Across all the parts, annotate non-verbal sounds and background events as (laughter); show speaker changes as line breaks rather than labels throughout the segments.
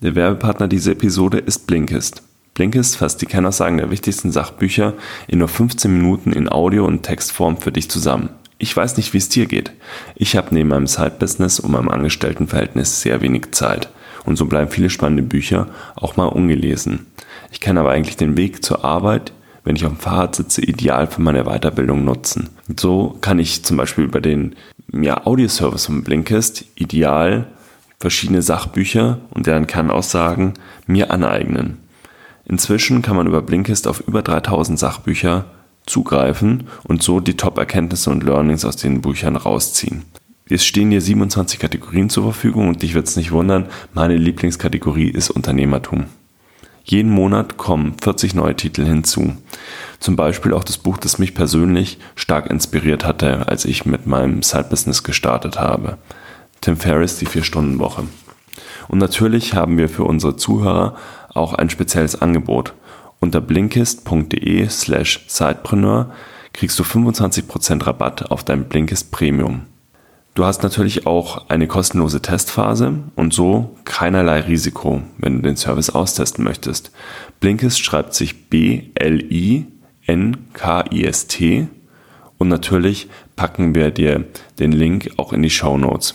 Der Werbepartner dieser Episode ist Blinkist. Blinkist fasst die Kennersagen der wichtigsten Sachbücher in nur 15 Minuten in Audio- und Textform für dich zusammen. Ich weiß nicht, wie es dir geht. Ich habe neben meinem Side-Business und meinem Angestelltenverhältnis sehr wenig Zeit. Und so bleiben viele spannende Bücher auch mal ungelesen. Ich kann aber eigentlich den Weg zur Arbeit, wenn ich auf dem Fahrrad sitze, ideal für meine Weiterbildung nutzen. Und so kann ich zum Beispiel über den ja, Audioservice von Blinkist ideal verschiedene Sachbücher und deren Kernaussagen mir aneignen. Inzwischen kann man über Blinkist auf über 3000 Sachbücher zugreifen und so die Top-Erkenntnisse und Learnings aus den Büchern rausziehen. Es stehen hier 27 Kategorien zur Verfügung und dich wird es nicht wundern, meine Lieblingskategorie ist Unternehmertum. Jeden Monat kommen 40 neue Titel hinzu. Zum Beispiel auch das Buch, das mich persönlich stark inspiriert hatte, als ich mit meinem Side-Business gestartet habe. Tim Ferriss, die Vier-Stunden-Woche. Und natürlich haben wir für unsere Zuhörer auch ein spezielles Angebot. Unter blinkist.de slash sidepreneur kriegst du 25% Rabatt auf dein Blinkist Premium. Du hast natürlich auch eine kostenlose Testphase und so keinerlei Risiko, wenn du den Service austesten möchtest. Blinkist schreibt sich B-L-I-N-K-I-S-T und natürlich packen wir dir den Link auch in die Show Notes.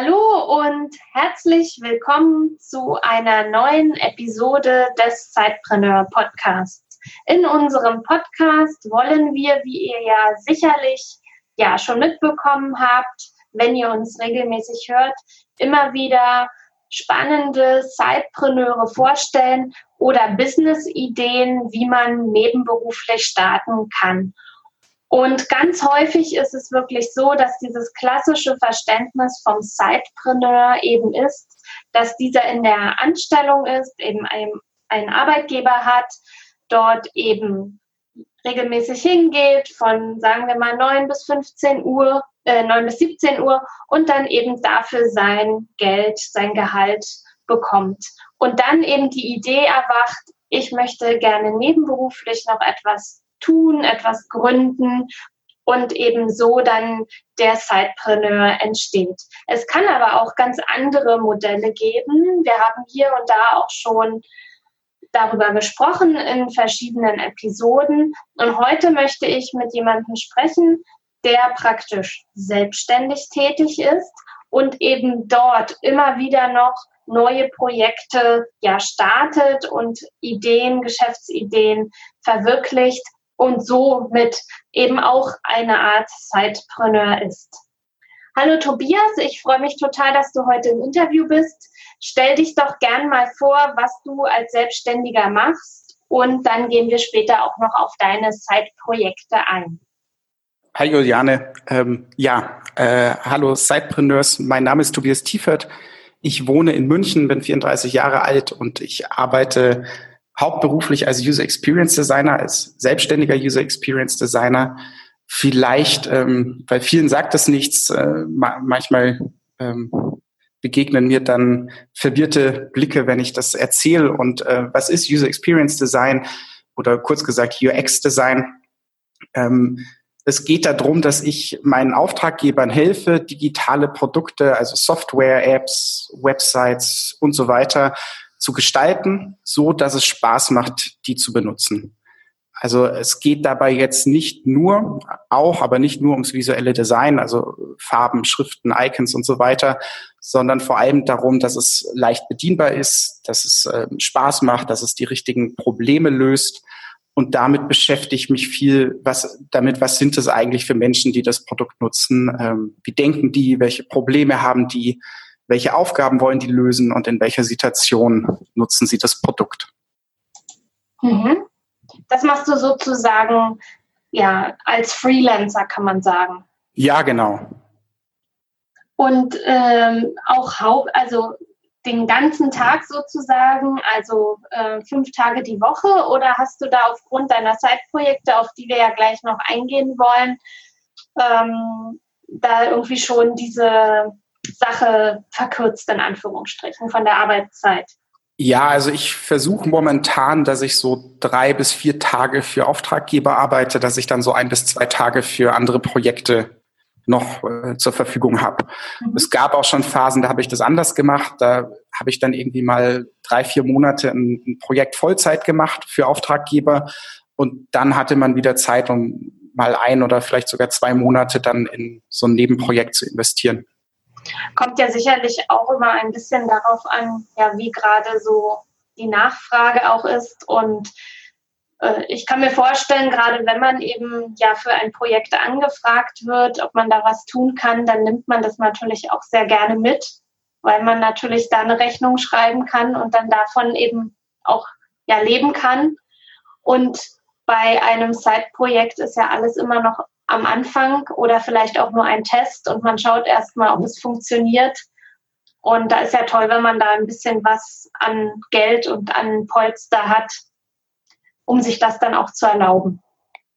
Hallo und herzlich willkommen zu einer neuen Episode des Zeitpreneur Podcasts. In unserem Podcast wollen wir, wie ihr ja sicherlich ja schon mitbekommen habt, wenn ihr uns regelmäßig hört, immer wieder spannende Zeitpreneure vorstellen oder Business-Ideen, wie man nebenberuflich starten kann. Und ganz häufig ist es wirklich so, dass dieses klassische Verständnis vom Sidepreneur eben ist, dass dieser in der Anstellung ist, eben ein, einen Arbeitgeber hat, dort eben regelmäßig hingeht, von sagen wir mal 9 bis 15 Uhr, äh, 9 bis 17 Uhr und dann eben dafür sein Geld, sein Gehalt bekommt. Und dann eben die Idee erwacht, ich möchte gerne nebenberuflich noch etwas tun, etwas gründen und eben so dann der Sidepreneur entsteht. Es kann aber auch ganz andere Modelle geben. Wir haben hier und da auch schon darüber gesprochen in verschiedenen Episoden. Und heute möchte ich mit jemandem sprechen, der praktisch selbstständig tätig ist und eben dort immer wieder noch neue Projekte ja startet und Ideen, Geschäftsideen verwirklicht und somit eben auch eine Art Sidepreneur ist. Hallo Tobias, ich freue mich total, dass du heute im Interview bist. Stell dich doch gern mal vor, was du als Selbstständiger machst und dann gehen wir später auch noch auf deine Side-Projekte ein.
Hi Juliane, ähm, ja, äh, hallo Sidepreneurs, mein Name ist Tobias Tiefert. Ich wohne in München, bin 34 Jahre alt und ich arbeite hauptberuflich als User Experience Designer, als selbstständiger User Experience Designer. Vielleicht, ähm, weil vielen sagt es nichts, äh, ma manchmal ähm, begegnen mir dann verwirrte Blicke, wenn ich das erzähle. Und äh, was ist User Experience Design oder kurz gesagt UX Design? Ähm, es geht darum, dass ich meinen Auftraggebern helfe, digitale Produkte, also Software, Apps, Websites und so weiter zu gestalten, so dass es Spaß macht, die zu benutzen. Also es geht dabei jetzt nicht nur, auch, aber nicht nur ums visuelle Design, also Farben, Schriften, Icons und so weiter, sondern vor allem darum, dass es leicht bedienbar ist, dass es äh, Spaß macht, dass es die richtigen Probleme löst. Und damit beschäftige ich mich viel, was, damit, was sind es eigentlich für Menschen, die das Produkt nutzen? Ähm, wie denken die? Welche Probleme haben die? Welche Aufgaben wollen die lösen? Und in welcher Situation nutzen sie das Produkt?
Mhm. Das machst du sozusagen ja als Freelancer, kann man sagen.
Ja, genau.
Und ähm, auch Haupt, also den ganzen Tag sozusagen, also äh, fünf Tage die Woche, oder hast du da aufgrund deiner Zeitprojekte, auf die wir ja gleich noch eingehen wollen, ähm, da irgendwie schon diese Sache verkürzt in Anführungsstrichen von der Arbeitszeit?
Ja, also ich versuche momentan, dass ich so drei bis vier Tage für Auftraggeber arbeite, dass ich dann so ein bis zwei Tage für andere Projekte noch äh, zur Verfügung habe. Mhm. Es gab auch schon Phasen, da habe ich das anders gemacht. Da habe ich dann irgendwie mal drei, vier Monate ein, ein, Projekt Vollzeit gemacht für Auftraggeber und dann hatte man wieder Zeit, um mal ein oder vielleicht sogar zwei Monate dann in so ein Nebenprojekt zu investieren.
Kommt ja sicherlich auch immer ein bisschen darauf an, ja, wie gerade so die Nachfrage auch ist und äh, ich kann mir vorstellen, gerade wenn man eben ja für ein Projekt angefragt wird, ob man da was tun kann, dann nimmt man das natürlich auch sehr gerne mit, weil man natürlich da eine Rechnung schreiben kann und dann davon eben auch ja leben kann. Und bei einem Side-Projekt ist ja alles immer noch am Anfang oder vielleicht auch nur ein Test und man schaut erstmal, ob es funktioniert. Und da ist ja toll, wenn man da ein bisschen was an Geld und an Polster hat, um sich das dann auch zu erlauben.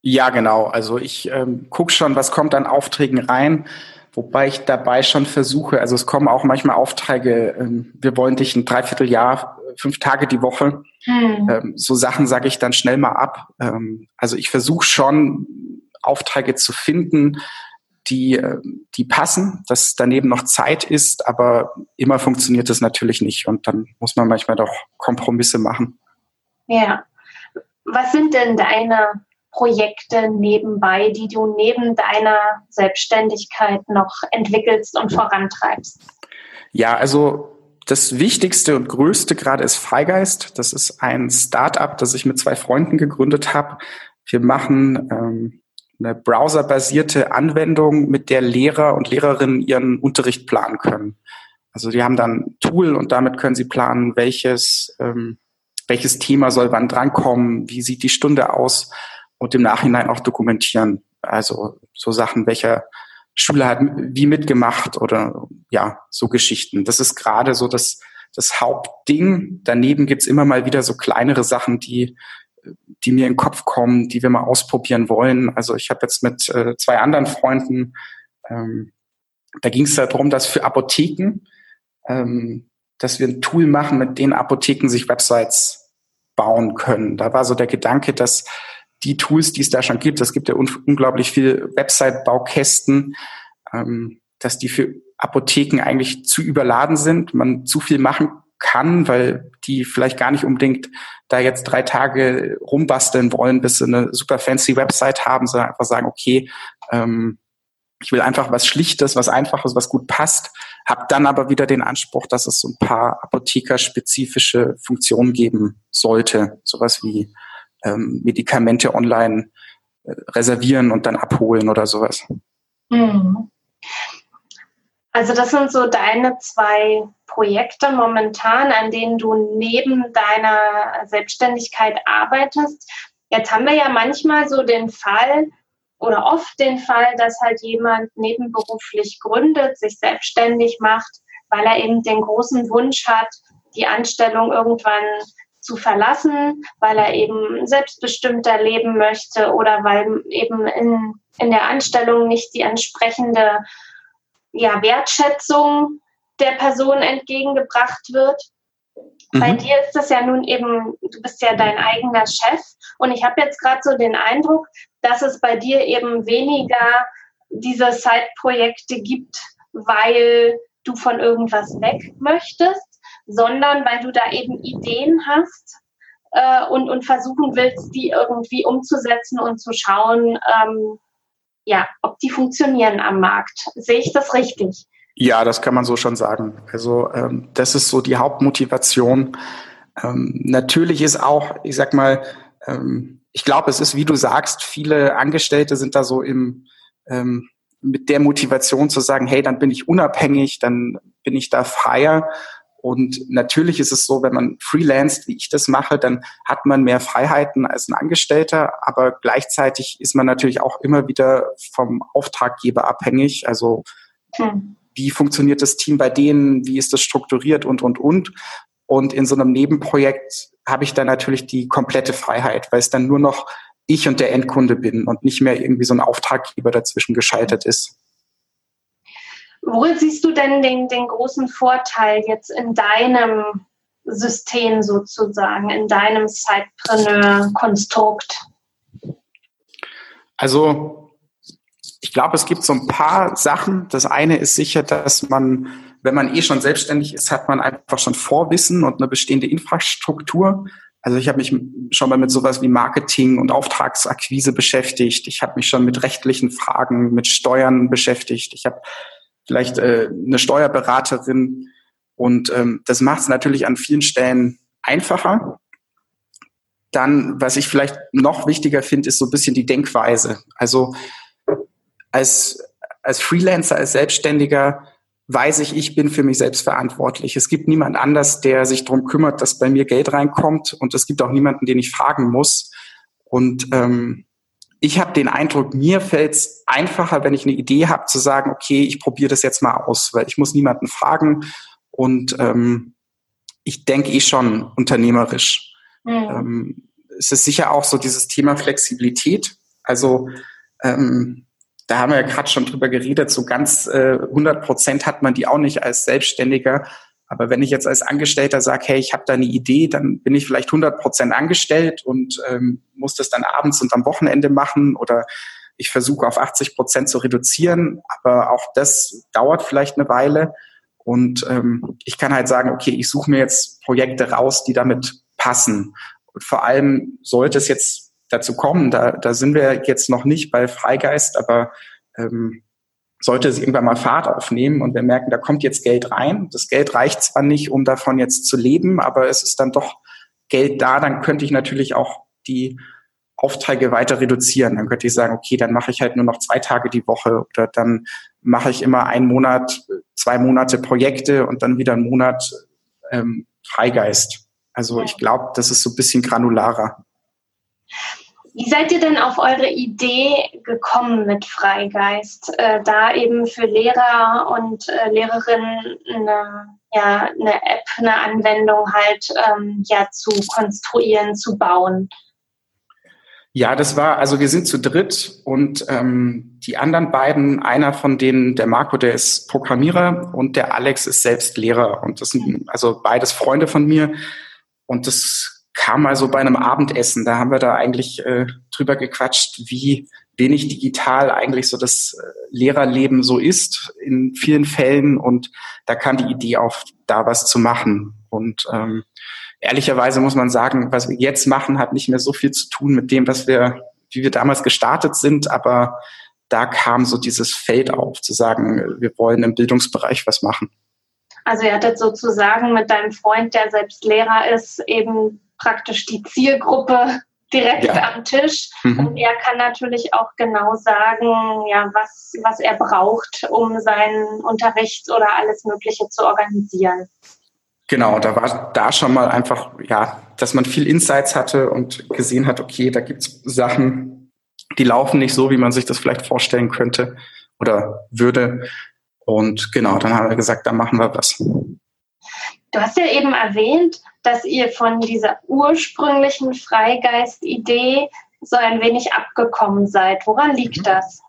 Ja, genau. Also ich ähm, gucke schon, was kommt an Aufträgen rein, wobei ich dabei schon versuche, also es kommen auch manchmal Aufträge, ähm, wir wollen dich ein Dreivierteljahr, fünf Tage die Woche. Hm. Ähm, so Sachen sage ich dann schnell mal ab. Ähm, also ich versuche schon, Aufträge zu finden, die, äh, die passen, dass daneben noch Zeit ist, aber immer funktioniert es natürlich nicht und dann muss man manchmal doch Kompromisse machen.
Ja. Was sind denn deine Projekte nebenbei, die du neben deiner Selbstständigkeit noch entwickelst und vorantreibst?
Ja, also das Wichtigste und Größte gerade ist Freigeist. Das ist ein Startup, das ich mit zwei Freunden gegründet habe. Wir machen ähm, eine browserbasierte Anwendung, mit der Lehrer und Lehrerinnen ihren Unterricht planen können. Also die haben dann ein Tool und damit können sie planen, welches ähm, welches Thema soll wann drankommen, wie sieht die Stunde aus und im Nachhinein auch dokumentieren. Also so Sachen, welcher Schüler hat wie mitgemacht oder ja, so Geschichten. Das ist gerade so das, das Hauptding. Daneben gibt's immer mal wieder so kleinere Sachen, die, die mir in den Kopf kommen, die wir mal ausprobieren wollen. Also ich habe jetzt mit äh, zwei anderen Freunden, ähm, da ging es darum, dass für Apotheken, ähm, dass wir ein Tool machen, mit denen Apotheken sich Websites bauen können. Da war so der Gedanke, dass die Tools, die es da schon gibt, es gibt ja un unglaublich viel Website-Baukästen, ähm, dass die für Apotheken eigentlich zu überladen sind, man zu viel machen kann, weil die vielleicht gar nicht unbedingt da jetzt drei Tage rumbasteln wollen, bis sie eine super fancy Website haben, sondern einfach sagen, okay, ähm, ich will einfach was Schlichtes, was Einfaches, was gut passt, habe dann aber wieder den Anspruch, dass es so ein paar apothekerspezifische Funktionen geben sollte, sowas wie ähm, Medikamente online äh, reservieren und dann abholen oder sowas.
Hm. Also das sind so deine zwei Projekte momentan, an denen du neben deiner Selbstständigkeit arbeitest. Jetzt haben wir ja manchmal so den Fall, oder oft den Fall, dass halt jemand nebenberuflich gründet, sich selbstständig macht, weil er eben den großen Wunsch hat, die Anstellung irgendwann zu verlassen, weil er eben selbstbestimmter leben möchte oder weil eben in, in der Anstellung nicht die entsprechende ja, Wertschätzung der Person entgegengebracht wird. Mhm. Bei dir ist das ja nun eben, du bist ja dein eigener Chef und ich habe jetzt gerade so den Eindruck, dass es bei dir eben weniger diese Side-Projekte gibt, weil du von irgendwas weg möchtest, sondern weil du da eben Ideen hast äh, und, und versuchen willst, die irgendwie umzusetzen und zu schauen, ähm, ja, ob die funktionieren am Markt. Sehe ich das richtig?
Ja, das kann man so schon sagen. Also ähm, das ist so die Hauptmotivation. Ähm, natürlich ist auch, ich sag mal, ähm, ich glaube, es ist, wie du sagst, viele Angestellte sind da so im ähm, mit der Motivation zu sagen, hey, dann bin ich unabhängig, dann bin ich da freier. Und natürlich ist es so, wenn man freelanced, wie ich das mache, dann hat man mehr Freiheiten als ein Angestellter, aber gleichzeitig ist man natürlich auch immer wieder vom Auftraggeber abhängig. Also hm. wie funktioniert das Team bei denen, wie ist das strukturiert und, und, und. Und in so einem Nebenprojekt habe ich dann natürlich die komplette Freiheit, weil es dann nur noch ich und der Endkunde bin und nicht mehr irgendwie so ein Auftraggeber dazwischen geschaltet ist.
Worin siehst du denn den, den großen Vorteil jetzt in deinem System sozusagen, in deinem Sidepreneur-Konstrukt?
Also ich glaube, es gibt so ein paar Sachen. Das eine ist sicher, dass man, wenn man eh schon selbstständig ist, hat man einfach schon Vorwissen und eine bestehende Infrastruktur. Also ich habe mich schon mal mit sowas wie Marketing und Auftragsakquise beschäftigt. Ich habe mich schon mit rechtlichen Fragen, mit Steuern beschäftigt. Ich habe vielleicht äh, eine Steuerberaterin. Und ähm, das macht es natürlich an vielen Stellen einfacher. Dann, was ich vielleicht noch wichtiger finde, ist so ein bisschen die Denkweise. Also als, als Freelancer, als Selbstständiger weiß ich, ich bin für mich selbst verantwortlich. Es gibt niemand anders, der sich darum kümmert, dass bei mir Geld reinkommt. Und es gibt auch niemanden, den ich fragen muss. Und ähm, ich habe den Eindruck, mir fällt es einfacher, wenn ich eine Idee habe, zu sagen, okay, ich probiere das jetzt mal aus, weil ich muss niemanden fragen und ähm, ich denke eh schon unternehmerisch. Mhm. Ähm, es ist sicher auch so dieses Thema Flexibilität. Also ähm, da haben wir ja gerade schon drüber geredet, so ganz äh, 100 Prozent hat man die auch nicht als Selbstständiger. Aber wenn ich jetzt als Angestellter sage, hey, ich habe da eine Idee, dann bin ich vielleicht 100 Prozent angestellt und ähm, muss das dann abends und am Wochenende machen oder ich versuche auf 80 Prozent zu reduzieren. Aber auch das dauert vielleicht eine Weile. Und ähm, ich kann halt sagen, okay, ich suche mir jetzt Projekte raus, die damit passen. Und vor allem sollte es jetzt dazu kommen, da, da sind wir jetzt noch nicht bei Freigeist, aber ähm, sollte es irgendwann mal Fahrt aufnehmen und wir merken, da kommt jetzt Geld rein. Das Geld reicht zwar nicht, um davon jetzt zu leben, aber es ist dann doch Geld da, dann könnte ich natürlich auch die Aufträge weiter reduzieren. Dann könnte ich sagen, okay, dann mache ich halt nur noch zwei Tage die Woche oder dann mache ich immer einen Monat, zwei Monate Projekte und dann wieder einen Monat ähm, Freigeist. Also ich glaube, das ist so ein bisschen granularer.
Wie seid ihr denn auf eure Idee gekommen mit Freigeist, äh, da eben für Lehrer und äh, Lehrerinnen eine, ja, eine App, eine Anwendung halt ähm, ja zu konstruieren, zu bauen?
Ja, das war, also wir sind zu dritt und ähm, die anderen beiden, einer von denen, der Marco, der ist Programmierer und der Alex ist selbst Lehrer. Und das sind also beides Freunde von mir. Und das kam mal so bei einem Abendessen, da haben wir da eigentlich äh, drüber gequatscht, wie wenig digital eigentlich so das äh, Lehrerleben so ist in vielen Fällen und da kam die Idee auf, da was zu machen. Und ähm, ehrlicherweise muss man sagen, was wir jetzt machen, hat nicht mehr so viel zu tun mit dem, was wir, wie wir damals gestartet sind, aber da kam so dieses Feld auf, zu sagen, wir wollen im Bildungsbereich was machen.
Also ihr hattet sozusagen mit deinem Freund, der selbst Lehrer ist, eben praktisch die Zielgruppe direkt ja. am Tisch. Mhm. Und er kann natürlich auch genau sagen, ja, was, was er braucht, um seinen Unterricht oder alles Mögliche zu organisieren.
Genau, da war da schon mal einfach, ja, dass man viel Insights hatte und gesehen hat, okay, da gibt es Sachen, die laufen nicht so, wie man sich das vielleicht vorstellen könnte oder würde. Und genau, dann haben wir gesagt, da machen wir was.
Du hast ja eben erwähnt, dass ihr von dieser ursprünglichen Freigeist-Idee so ein wenig abgekommen seid. Woran liegt mhm. das?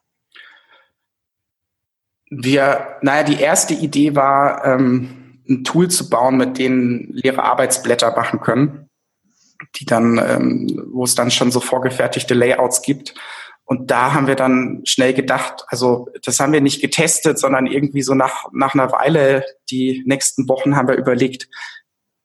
Wir, naja, die erste Idee war, ähm, ein Tool zu bauen, mit dem Lehrer Arbeitsblätter machen können, die dann, ähm, wo es dann schon so vorgefertigte Layouts gibt. Und da haben wir dann schnell gedacht, also das haben wir nicht getestet, sondern irgendwie so nach, nach einer Weile, die nächsten Wochen haben wir überlegt,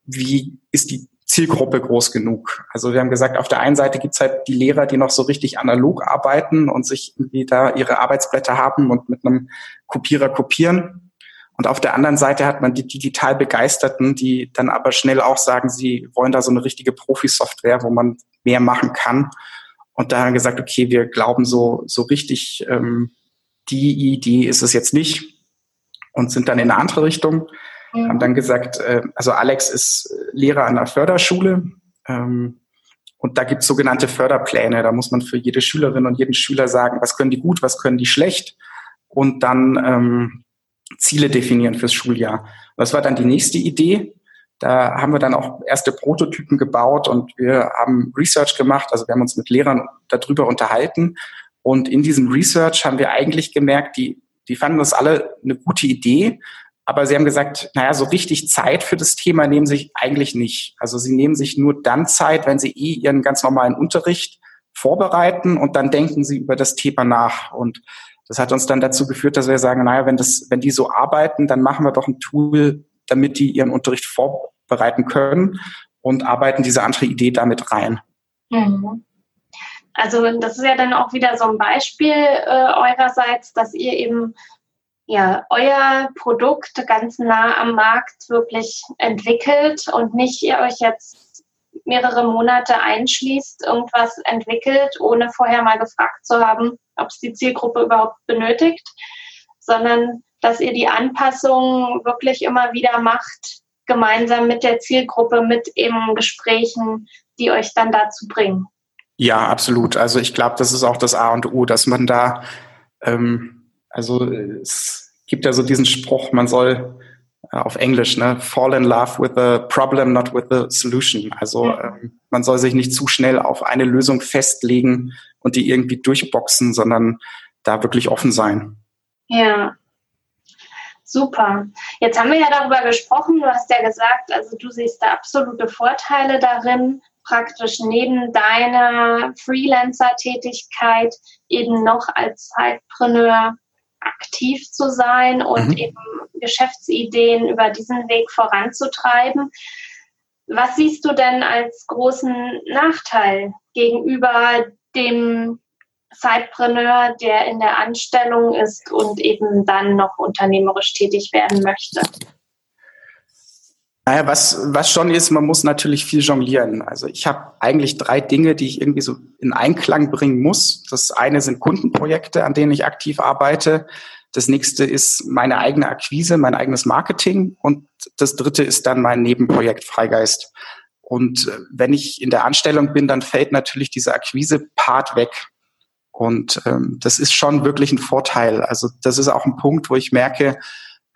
wie ist die Zielgruppe groß genug? Also wir haben gesagt, auf der einen Seite gibt's halt die Lehrer, die noch so richtig analog arbeiten und sich irgendwie da ihre Arbeitsblätter haben und mit einem Kopierer kopieren. Und auf der anderen Seite hat man die digital Begeisterten, die dann aber schnell auch sagen, sie wollen da so eine richtige Profi-Software, wo man mehr machen kann. Und da haben wir gesagt, okay, wir glauben so, so richtig, ähm, die Idee ist es jetzt nicht und sind dann in eine andere Richtung. Mhm. Haben dann gesagt, äh, also Alex ist Lehrer an der Förderschule ähm, und da gibt es sogenannte Förderpläne. Da muss man für jede Schülerin und jeden Schüler sagen, was können die gut, was können die schlecht. Und dann ähm, Ziele definieren fürs Schuljahr. Das war dann die nächste Idee. Da haben wir dann auch erste Prototypen gebaut und wir haben Research gemacht. Also wir haben uns mit Lehrern darüber unterhalten. Und in diesem Research haben wir eigentlich gemerkt, die, die fanden das alle eine gute Idee. Aber sie haben gesagt, naja, so richtig Zeit für das Thema nehmen sich eigentlich nicht. Also sie nehmen sich nur dann Zeit, wenn sie eh ihren ganz normalen Unterricht vorbereiten und dann denken sie über das Thema nach. Und das hat uns dann dazu geführt, dass wir sagen, naja, wenn das, wenn die so arbeiten, dann machen wir doch ein Tool, damit die ihren Unterricht vorbereiten können und arbeiten diese andere Idee damit rein. Mhm.
Also das ist ja dann auch wieder so ein Beispiel äh, eurerseits, dass ihr eben ja euer Produkt ganz nah am Markt wirklich entwickelt und nicht ihr euch jetzt mehrere Monate einschließt, irgendwas entwickelt, ohne vorher mal gefragt zu haben, ob es die Zielgruppe überhaupt benötigt, sondern dass ihr die Anpassungen wirklich immer wieder macht, gemeinsam mit der Zielgruppe, mit eben Gesprächen, die euch dann dazu bringen.
Ja, absolut. Also ich glaube, das ist auch das A und O, dass man da, ähm, also es gibt ja so diesen Spruch, man soll äh, auf Englisch, ne, fall in love with the problem, not with the solution. Also ähm, man soll sich nicht zu schnell auf eine Lösung festlegen und die irgendwie durchboxen, sondern da wirklich offen sein.
Ja, Super. Jetzt haben wir ja darüber gesprochen. Du hast ja gesagt, also du siehst da absolute Vorteile darin, praktisch neben deiner Freelancer-Tätigkeit eben noch als Zeitpreneur aktiv zu sein und mhm. eben Geschäftsideen über diesen Weg voranzutreiben. Was siehst du denn als großen Nachteil gegenüber dem Zeitpreneur, der in der Anstellung ist und eben dann noch unternehmerisch tätig werden möchte?
Naja, was, was schon ist, man muss natürlich viel jonglieren. Also ich habe eigentlich drei Dinge, die ich irgendwie so in Einklang bringen muss. Das eine sind Kundenprojekte, an denen ich aktiv arbeite. Das nächste ist meine eigene Akquise, mein eigenes Marketing. Und das dritte ist dann mein Nebenprojekt Freigeist. Und äh, wenn ich in der Anstellung bin, dann fällt natürlich dieser Akquise-Part weg. Und ähm, das ist schon wirklich ein Vorteil. Also das ist auch ein Punkt, wo ich merke,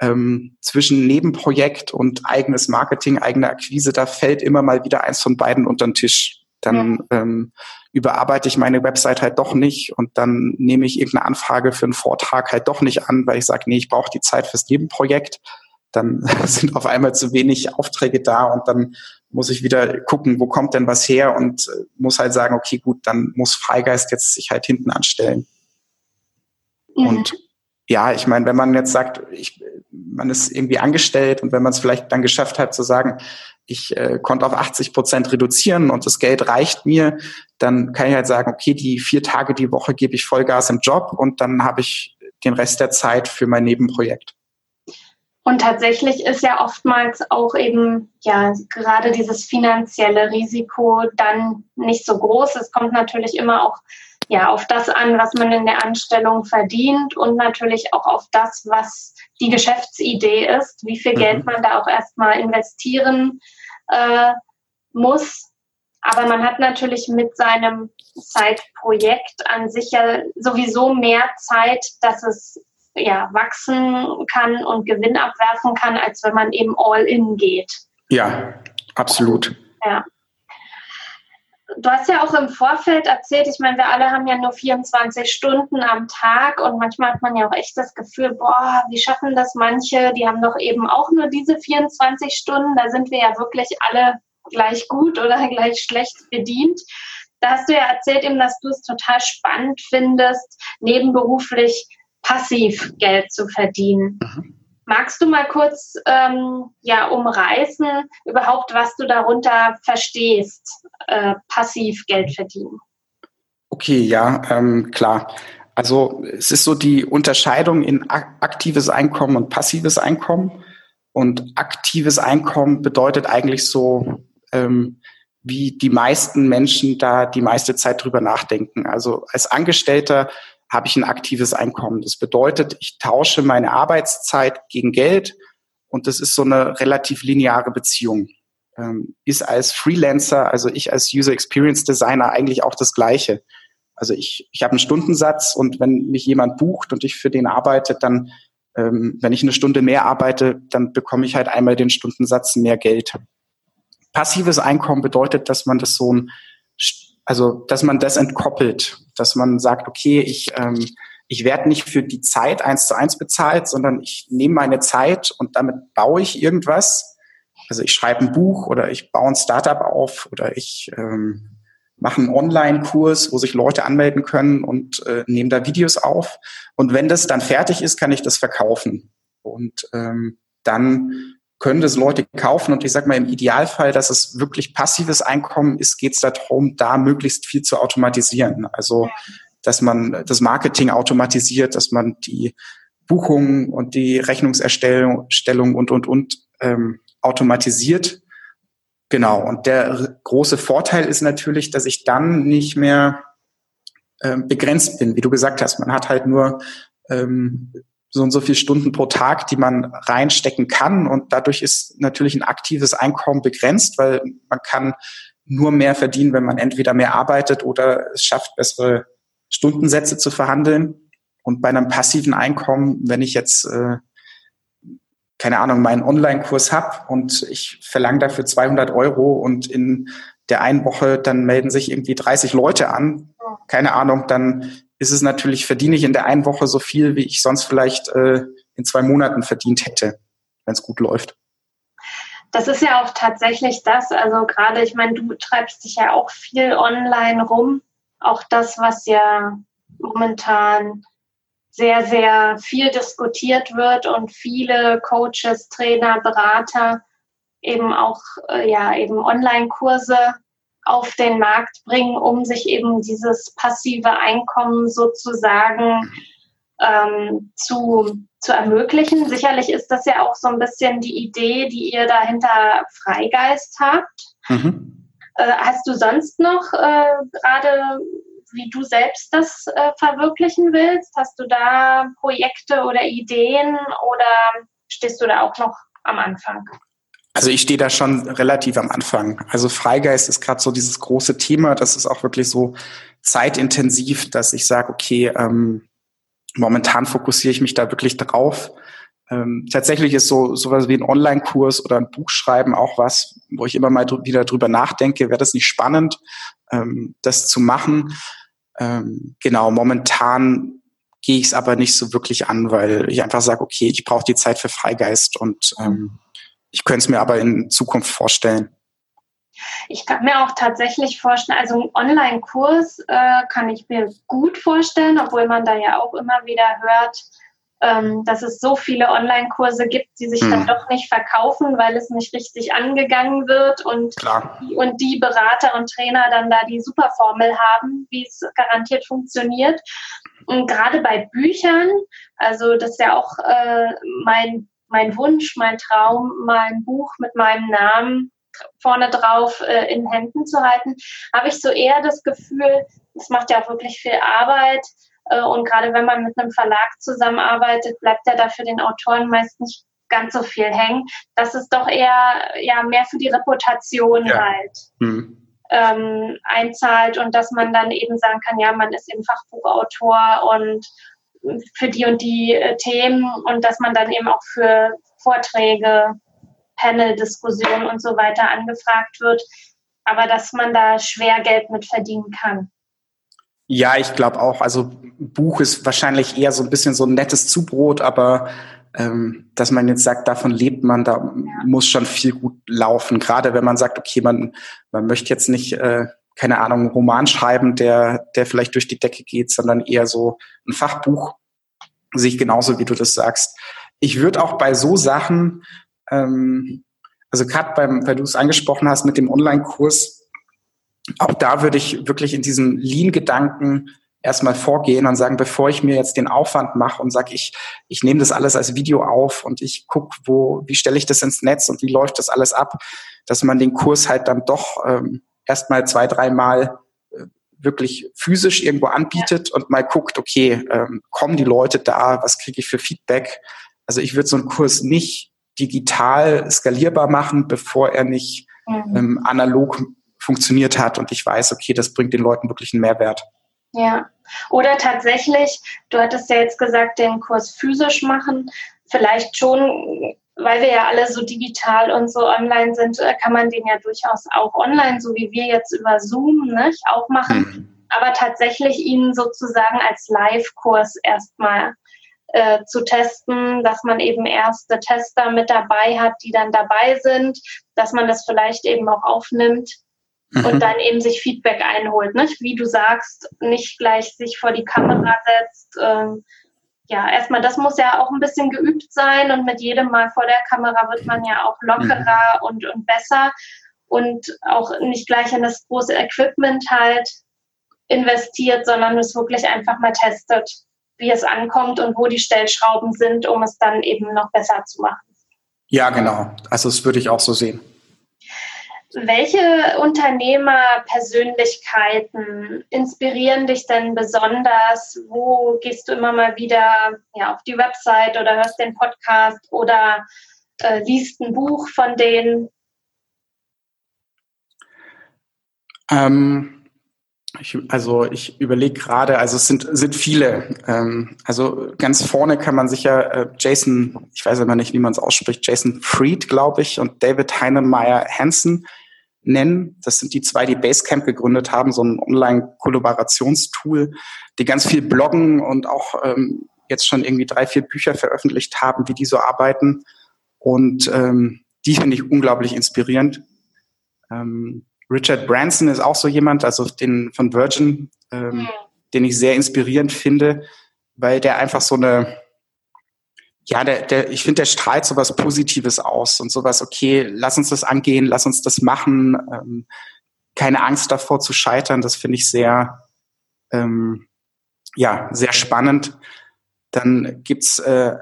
ähm, zwischen Nebenprojekt und eigenes Marketing, eigene Akquise, da fällt immer mal wieder eins von beiden unter den Tisch. Dann ja. ähm, überarbeite ich meine Website halt doch nicht und dann nehme ich irgendeine Anfrage für einen Vortrag halt doch nicht an, weil ich sage, nee, ich brauche die Zeit fürs Nebenprojekt. Dann (laughs) sind auf einmal zu wenig Aufträge da und dann muss ich wieder gucken, wo kommt denn was her und äh, muss halt sagen, okay, gut, dann muss Freigeist jetzt sich halt hinten anstellen. Mhm. Und ja, ich meine, wenn man jetzt sagt, ich, man ist irgendwie angestellt und wenn man es vielleicht dann geschafft hat zu sagen, ich äh, konnte auf 80 Prozent reduzieren und das Geld reicht mir, dann kann ich halt sagen, okay, die vier Tage die Woche gebe ich Vollgas im Job und dann habe ich den Rest der Zeit für mein Nebenprojekt.
Und tatsächlich ist ja oftmals auch eben, ja, gerade dieses finanzielle Risiko dann nicht so groß. Es kommt natürlich immer auch ja, auf das an, was man in der Anstellung verdient und natürlich auch auf das, was die Geschäftsidee ist, wie viel mhm. Geld man da auch erstmal investieren äh, muss. Aber man hat natürlich mit seinem Zeitprojekt an sich ja sowieso mehr Zeit, dass es ja wachsen kann und Gewinn abwerfen kann, als wenn man eben all in geht.
Ja, absolut.
Ja du hast ja auch im Vorfeld erzählt, ich meine, wir alle haben ja nur 24 Stunden am Tag und manchmal hat man ja auch echt das Gefühl, boah, wie schaffen das manche? Die haben doch eben auch nur diese 24 Stunden. Da sind wir ja wirklich alle gleich gut oder (laughs) gleich schlecht bedient. Da hast du ja erzählt eben, dass du es total spannend findest, nebenberuflich passiv Geld zu verdienen. Mhm. Magst du mal kurz ähm, ja, umreißen, überhaupt, was du darunter verstehst, äh, passiv Geld verdienen?
Okay, ja, ähm, klar. Also es ist so die Unterscheidung in aktives Einkommen und passives Einkommen. Und aktives Einkommen bedeutet eigentlich so, ähm, wie die meisten Menschen da die meiste Zeit drüber nachdenken. Also als Angestellter habe ich ein aktives Einkommen. Das bedeutet, ich tausche meine Arbeitszeit gegen Geld und das ist so eine relativ lineare Beziehung. Ähm, ist als Freelancer, also ich als User Experience Designer eigentlich auch das Gleiche. Also ich, ich habe einen Stundensatz und wenn mich jemand bucht und ich für den arbeite, dann ähm, wenn ich eine Stunde mehr arbeite, dann bekomme ich halt einmal den Stundensatz mehr Geld. Passives Einkommen bedeutet, dass man das so ein, also dass man das entkoppelt, dass man sagt, okay, ich ähm, ich werde nicht für die Zeit eins zu eins bezahlt, sondern ich nehme meine Zeit und damit baue ich irgendwas. Also ich schreibe ein Buch oder ich baue ein Startup auf oder ich ähm, mache einen Online-Kurs, wo sich Leute anmelden können und äh, nehme da Videos auf. Und wenn das dann fertig ist, kann ich das verkaufen. Und ähm, dann können das Leute kaufen. Und ich sage mal, im Idealfall, dass es wirklich passives Einkommen ist, geht es darum, da möglichst viel zu automatisieren. Also dass man das Marketing automatisiert, dass man die Buchungen und die Rechnungserstellung und, und, und ähm, automatisiert. Genau. Und der große Vorteil ist natürlich, dass ich dann nicht mehr ähm, begrenzt bin, wie du gesagt hast. Man hat halt nur ähm, so und so viele Stunden pro Tag, die man reinstecken kann. Und dadurch ist natürlich ein aktives Einkommen begrenzt, weil man kann nur mehr verdienen, wenn man entweder mehr arbeitet oder es schafft, bessere Stundensätze zu verhandeln. Und bei einem passiven Einkommen, wenn ich jetzt, äh, keine Ahnung, meinen Online-Kurs habe und ich verlange dafür 200 Euro und in der einen Woche dann melden sich irgendwie 30 Leute an, keine Ahnung, dann ist es natürlich, verdiene ich in der einen Woche so viel, wie ich sonst vielleicht äh, in zwei Monaten verdient hätte, wenn es gut läuft.
Das ist ja auch tatsächlich das. Also gerade, ich meine, du treibst dich ja auch viel online rum auch das, was ja momentan sehr, sehr viel diskutiert wird und viele Coaches, Trainer, Berater eben auch äh, ja eben Online-Kurse auf den Markt bringen, um sich eben dieses passive Einkommen sozusagen ähm, zu, zu ermöglichen. Sicherlich ist das ja auch so ein bisschen die Idee, die ihr dahinter Freigeist habt. Mhm. Äh, hast du sonst noch äh, gerade, wie du selbst das äh, verwirklichen willst? Hast du da Projekte oder Ideen oder stehst du da auch noch am Anfang?
Also ich stehe da schon relativ am Anfang. Also Freigeist ist gerade so dieses große Thema. Das ist auch wirklich so zeitintensiv, dass ich sage, okay, ähm, momentan fokussiere ich mich da wirklich drauf. Ähm, tatsächlich ist so sowas wie ein Online-Kurs oder ein Buch schreiben auch was, wo ich immer mal dr wieder drüber nachdenke, wäre das nicht spannend, ähm, das zu machen. Ähm, genau, momentan gehe ich es aber nicht so wirklich an, weil ich einfach sage, okay, ich brauche die Zeit für Freigeist und ähm, ich könnte es mir aber in Zukunft vorstellen.
Ich kann mir auch tatsächlich vorstellen, also ein Online-Kurs äh, kann ich mir gut vorstellen, obwohl man da ja auch immer wieder hört, ähm, dass es so viele Online-Kurse gibt, die sich hm. dann doch nicht verkaufen, weil es nicht richtig angegangen wird und, und die Berater und Trainer dann da die Superformel haben, wie es garantiert funktioniert. Und gerade bei Büchern, also das ist ja auch äh, mein, mein Wunsch, mein Traum, mein Buch mit meinem Namen vorne drauf äh, in Händen zu halten, habe ich so eher das Gefühl, es macht ja auch wirklich viel Arbeit, äh, und gerade wenn man mit einem Verlag zusammenarbeitet, bleibt ja da für den Autoren meist nicht ganz so viel hängen. Das ist doch eher ja mehr für die Reputation ja. halt. Mhm. Ähm, einzahlt und dass man dann eben sagen kann, ja, man ist eben Fachbuchautor und für die und die äh, Themen und dass man dann eben auch für Vorträge, Panel-Diskussionen und so weiter angefragt wird, aber dass man da schwer Geld mit verdienen kann.
Ja, ich glaube auch. Also Buch ist wahrscheinlich eher so ein bisschen so ein nettes Zubrot, aber ähm, dass man jetzt sagt, davon lebt man, da muss schon viel gut laufen. Gerade wenn man sagt, okay, man, man möchte jetzt nicht, äh, keine Ahnung, Roman schreiben, der, der vielleicht durch die Decke geht, sondern eher so ein Fachbuch. Sehe ich genauso, wie du das sagst. Ich würde auch bei so Sachen, ähm, also gerade beim, weil du es angesprochen hast mit dem Online-Kurs, auch da würde ich wirklich in diesem Lean-Gedanken erstmal vorgehen und sagen, bevor ich mir jetzt den Aufwand mache und sage, ich, ich nehme das alles als Video auf und ich gucke, wo, wie stelle ich das ins Netz und wie läuft das alles ab, dass man den Kurs halt dann doch ähm, erstmal zwei, dreimal äh, wirklich physisch irgendwo anbietet und mal guckt, okay, ähm, kommen die Leute da, was kriege ich für Feedback? Also ich würde so einen Kurs nicht digital skalierbar machen, bevor er nicht mhm. ähm, analog funktioniert hat und ich weiß, okay, das bringt den Leuten wirklich einen Mehrwert.
Ja. Oder tatsächlich, du hattest ja jetzt gesagt, den Kurs physisch machen, vielleicht schon, weil wir ja alle so digital und so online sind, äh, kann man den ja durchaus auch online, so wie wir jetzt über Zoom, nicht, auch machen. Mhm. Aber tatsächlich ihn sozusagen als Live-Kurs erstmal äh, zu testen, dass man eben erste Tester mit dabei hat, die dann dabei sind, dass man das vielleicht eben auch aufnimmt mhm. und dann eben sich Feedback einholt. Nicht? Wie du sagst, nicht gleich sich vor die Kamera setzt. Ähm, ja, erstmal, das muss ja auch ein bisschen geübt sein und mit jedem Mal vor der Kamera wird man ja auch lockerer mhm. und, und besser und auch nicht gleich in das große Equipment halt investiert, sondern es wirklich einfach mal testet, wie es ankommt und wo die Stellschrauben sind, um es dann eben noch besser zu machen.
Ja, genau. Also das würde ich auch so sehen.
Welche Unternehmerpersönlichkeiten inspirieren dich denn besonders? Wo gehst du immer mal wieder ja, auf die Website oder hörst den Podcast oder äh, liest ein Buch von denen?
Ähm, ich, also ich überlege gerade, also es sind, sind viele. Ähm, also ganz vorne kann man sicher äh, Jason, ich weiß aber nicht, wie man es ausspricht, Jason Fried, glaube ich, und David Heinemeier Hansen nennen. Das sind die zwei, die Basecamp gegründet haben, so ein Online-Kollaborationstool, die ganz viel bloggen und auch ähm, jetzt schon irgendwie drei, vier Bücher veröffentlicht haben, wie die so arbeiten. Und ähm, die finde ich unglaublich inspirierend. Ähm, Richard Branson ist auch so jemand, also den von Virgin, ähm, den ich sehr inspirierend finde, weil der einfach so eine ja, der, der, ich finde, der strahlt so was Positives aus und sowas, okay, lass uns das angehen, lass uns das machen, ähm, keine Angst davor zu scheitern, das finde ich sehr, ähm, ja, sehr spannend. Dann gibt's äh,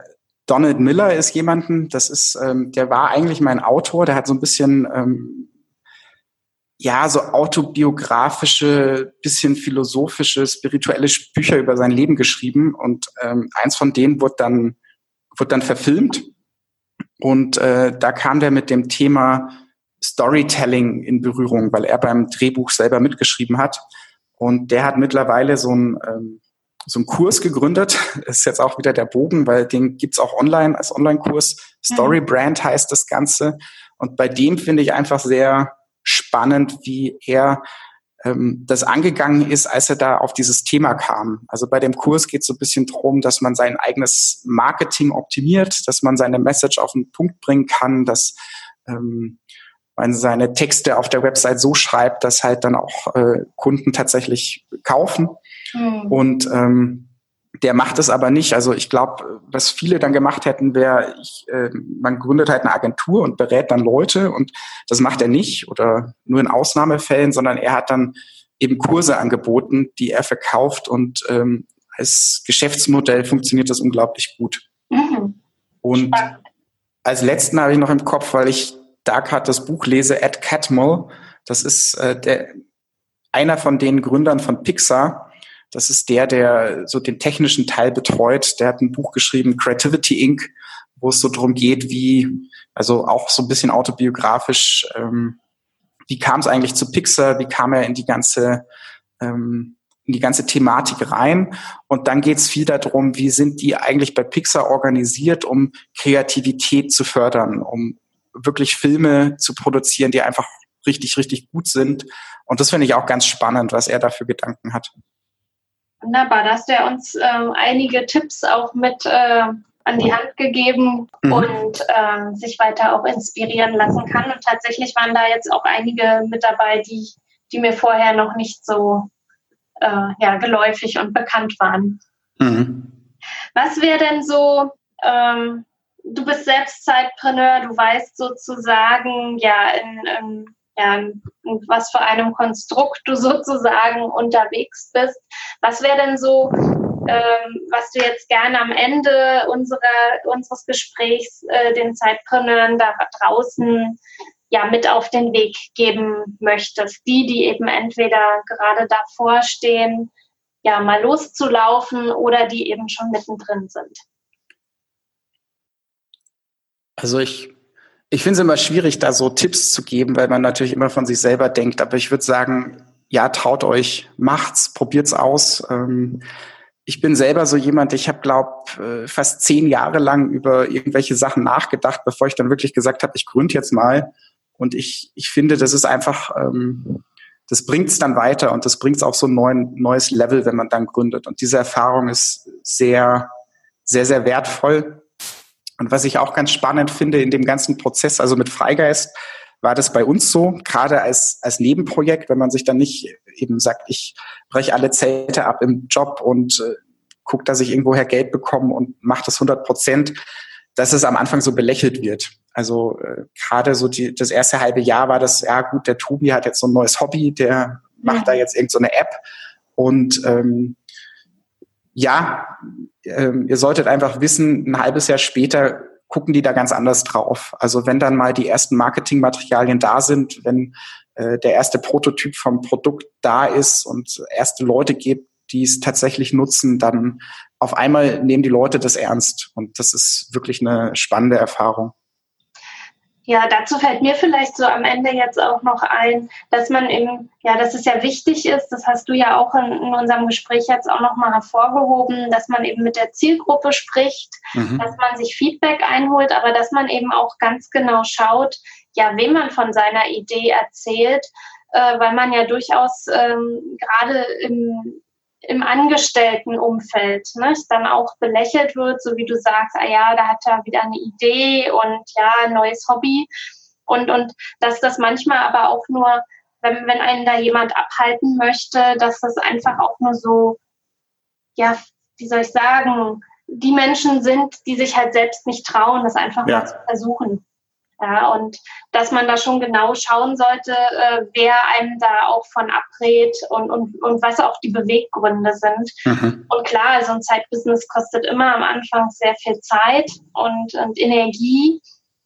Donald Miller ist jemanden, das ist, ähm, der war eigentlich mein Autor, der hat so ein bisschen ähm, ja, so autobiografische, bisschen philosophische, spirituelle Bücher über sein Leben geschrieben. Und ähm, eins von denen wurde dann wurde dann verfilmt und äh, da kam der mit dem Thema Storytelling in Berührung, weil er beim Drehbuch selber mitgeschrieben hat. Und der hat mittlerweile so ein ähm, so einen Kurs gegründet. (laughs) Ist jetzt auch wieder der Bogen, weil den gibt's auch online als Online-Kurs. Story Brand heißt das Ganze. Und bei dem finde ich einfach sehr spannend, wie er ähm, das angegangen ist, als er da auf dieses Thema kam. Also bei dem Kurs geht es so ein bisschen darum, dass man sein eigenes Marketing optimiert, dass man seine Message auf den Punkt bringen kann, dass ähm, man seine Texte auf der Website so schreibt, dass halt dann auch äh, Kunden tatsächlich kaufen. Mhm. Und ähm, der macht es aber nicht. Also ich glaube, was viele dann gemacht hätten, wäre, äh, man gründet halt eine Agentur und berät dann Leute und das macht er nicht oder nur in Ausnahmefällen, sondern er hat dann eben Kurse angeboten, die er verkauft und ähm, als Geschäftsmodell funktioniert das unglaublich gut. Mhm. Und als letzten habe ich noch im Kopf, weil ich Dark hat das Buch lese, Ed Catmull. Das ist äh, der, einer von den Gründern von Pixar das ist der, der so den technischen Teil betreut. Der hat ein Buch geschrieben, Creativity Inc., wo es so drum geht, wie, also auch so ein bisschen autobiografisch, ähm, wie kam es eigentlich zu Pixar, wie kam er in die ganze, ähm, in die ganze Thematik rein. Und dann geht es viel darum, wie sind die eigentlich bei Pixar organisiert, um Kreativität zu fördern, um wirklich Filme zu produzieren, die einfach richtig, richtig gut sind. Und das finde ich auch ganz spannend, was er dafür Gedanken hat.
Wunderbar, da hast du ja uns äh, einige Tipps auch mit äh, an die Hand gegeben mhm. und äh, sich weiter auch inspirieren lassen kann. Und tatsächlich waren da jetzt auch einige mit dabei, die, die mir vorher noch nicht so äh, ja, geläufig und bekannt waren. Mhm. Was wäre denn so, ähm, du bist selbst Zeitpreneur, du weißt sozusagen, ja, in, in ja, was für einem Konstrukt du sozusagen unterwegs bist. Was wäre denn so, ähm, was du jetzt gerne am Ende unserer, unseres Gesprächs äh, den Zeitpreneuren da draußen ja mit auf den Weg geben möchtest? Die, die eben entweder gerade davor stehen, ja, mal loszulaufen oder die eben schon mittendrin sind.
Also ich ich finde es immer schwierig, da so Tipps zu geben, weil man natürlich immer von sich selber denkt. Aber ich würde sagen, ja, traut euch, macht's, probiert's aus. Ähm, ich bin selber so jemand, ich habe, glaube äh, fast zehn Jahre lang über irgendwelche Sachen nachgedacht, bevor ich dann wirklich gesagt habe, ich gründe jetzt mal. Und ich, ich finde, das ist einfach, ähm, das bringt's dann weiter und das bringt's auf so ein neuen, neues Level, wenn man dann gründet. Und diese Erfahrung ist sehr, sehr, sehr wertvoll. Und was ich auch ganz spannend finde in dem ganzen Prozess, also mit Freigeist, war das bei uns so, gerade als, als Nebenprojekt, wenn man sich dann nicht eben sagt, ich breche alle Zelte ab im Job und äh, gucke, dass ich irgendwoher Geld bekomme und mache das 100 Prozent, dass es am Anfang so belächelt wird. Also äh, gerade so die, das erste halbe Jahr war das, ja gut, der Tobi hat jetzt so ein neues Hobby, der macht da jetzt irgendeine so App und ähm, ja, ähm, ihr solltet einfach wissen, ein halbes Jahr später gucken die da ganz anders drauf. Also wenn dann mal die ersten Marketingmaterialien da sind, wenn äh, der erste Prototyp vom Produkt da ist und erste Leute gibt, die es tatsächlich nutzen, dann auf einmal nehmen die Leute das ernst. Und das ist wirklich eine spannende Erfahrung.
Ja, dazu fällt mir vielleicht so am Ende jetzt auch noch ein, dass man eben, ja, dass es ja wichtig ist, das hast du ja auch in, in unserem Gespräch jetzt auch nochmal hervorgehoben, dass man eben mit der Zielgruppe spricht, mhm. dass man sich Feedback einholt, aber dass man eben auch ganz genau schaut, ja, wem man von seiner Idee erzählt, äh, weil man ja durchaus ähm, gerade im im Angestelltenumfeld ne, dann auch belächelt wird, so wie du sagst, ah ja, da hat er wieder eine Idee und ja, ein neues Hobby. Und, und dass das manchmal aber auch nur, wenn, wenn einen da jemand abhalten möchte, dass das einfach auch nur so, ja, wie soll ich sagen, die Menschen sind, die sich halt selbst nicht trauen, das einfach ja. mal zu versuchen. Ja, und dass man da schon genau schauen sollte, äh, wer einem da auch von abrät und, und, und was auch die Beweggründe sind. Mhm. Und klar, so ein Zeitbusiness kostet immer am Anfang sehr viel Zeit und, und Energie.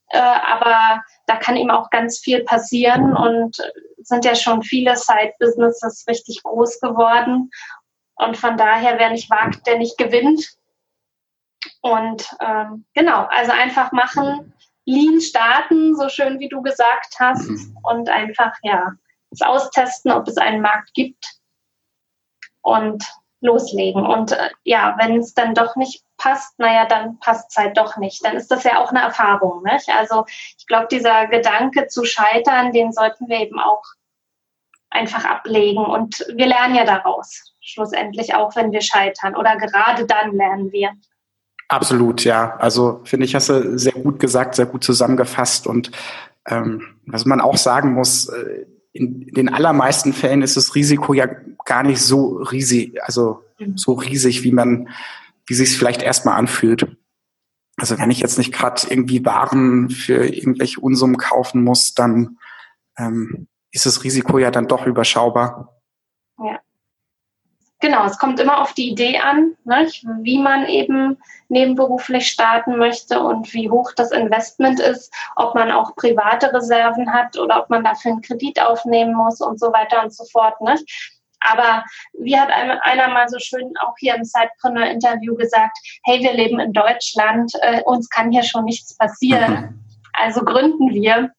Äh, aber da kann eben auch ganz viel passieren und sind ja schon viele Side-Businesses richtig groß geworden. Und von daher, wer nicht wagt, der nicht gewinnt. Und ähm, genau, also einfach machen, Lean starten, so schön wie du gesagt hast, mhm. und einfach ja es austesten, ob es einen Markt gibt und loslegen. Und äh, ja, wenn es dann doch nicht passt, naja, dann passt es halt doch nicht. Dann ist das ja auch eine Erfahrung. Nicht? Also ich glaube, dieser Gedanke zu scheitern, den sollten wir eben auch einfach ablegen. Und wir lernen ja daraus, schlussendlich auch, wenn wir scheitern. Oder gerade dann lernen wir.
Absolut, ja. Also finde ich, hast du sehr gut gesagt, sehr gut zusammengefasst. Und ähm, was man auch sagen muss, äh, in den allermeisten Fällen ist das Risiko ja gar nicht so riesig, also mhm. so riesig, wie man, wie sich es vielleicht erstmal anfühlt. Also wenn ich jetzt nicht gerade irgendwie Waren für irgendwelche Unsummen kaufen muss, dann ähm, ist das Risiko ja dann doch überschaubar.
Genau, es kommt immer auf die Idee an, ne, wie man eben nebenberuflich starten möchte und wie hoch das Investment ist, ob man auch private Reserven hat oder ob man dafür einen Kredit aufnehmen muss und so weiter und so fort. Ne. Aber wie hat einer mal so schön auch hier im Sidepreneur-Interview gesagt, hey, wir leben in Deutschland, äh, uns kann hier schon nichts passieren. (laughs) Also gründen wir.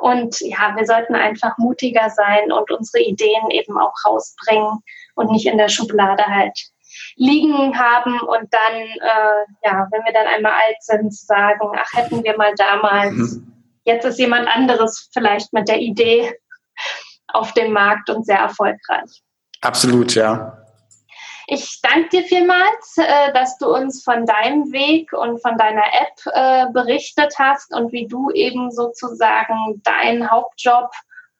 Und ja, wir sollten einfach mutiger sein und unsere Ideen eben auch rausbringen und nicht in der Schublade halt liegen haben und dann, äh, ja, wenn wir dann einmal alt sind, sagen, ach, hätten wir mal damals, mhm. jetzt ist jemand anderes vielleicht mit der Idee auf dem Markt und sehr erfolgreich.
Absolut, ja.
Ich danke dir vielmals, äh, dass du uns von deinem Weg und von deiner App äh, berichtet hast und wie du eben sozusagen deinen Hauptjob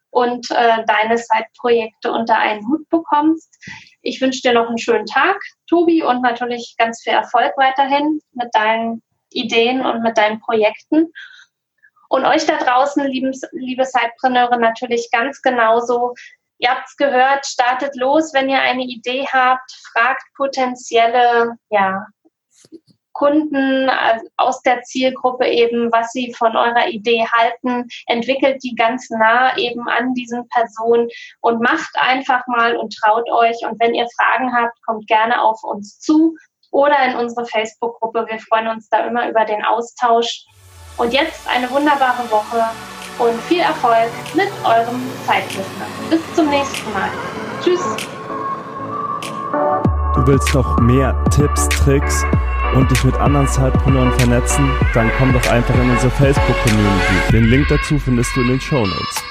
und äh, deine Side-Projekte unter einen Hut bekommst. Ich wünsche dir noch einen schönen Tag, Tobi, und natürlich ganz viel Erfolg weiterhin mit deinen Ideen und mit deinen Projekten. Und euch da draußen, liebe Sidepreneure, natürlich ganz genauso. Ihr habt es gehört, startet los, wenn ihr eine Idee habt, fragt potenzielle ja, Kunden aus der Zielgruppe eben, was sie von eurer Idee halten, entwickelt die ganz nah eben an diesen Personen und macht einfach mal und traut euch. Und wenn ihr Fragen habt, kommt gerne auf uns zu oder in unsere Facebook-Gruppe. Wir freuen uns da immer über den Austausch. Und jetzt eine wunderbare Woche. und viel Erfolg mit eurem Zeitwissen. Bis zum nächsten Mal. Tschüss.
Du willst noch mehr Tipps, Tricks und dich mit anderen Zeitpreneuren vernetzen? Dann komm doch einfach in unsere Facebook-Community. Den Link dazu findest du in den Show Notes.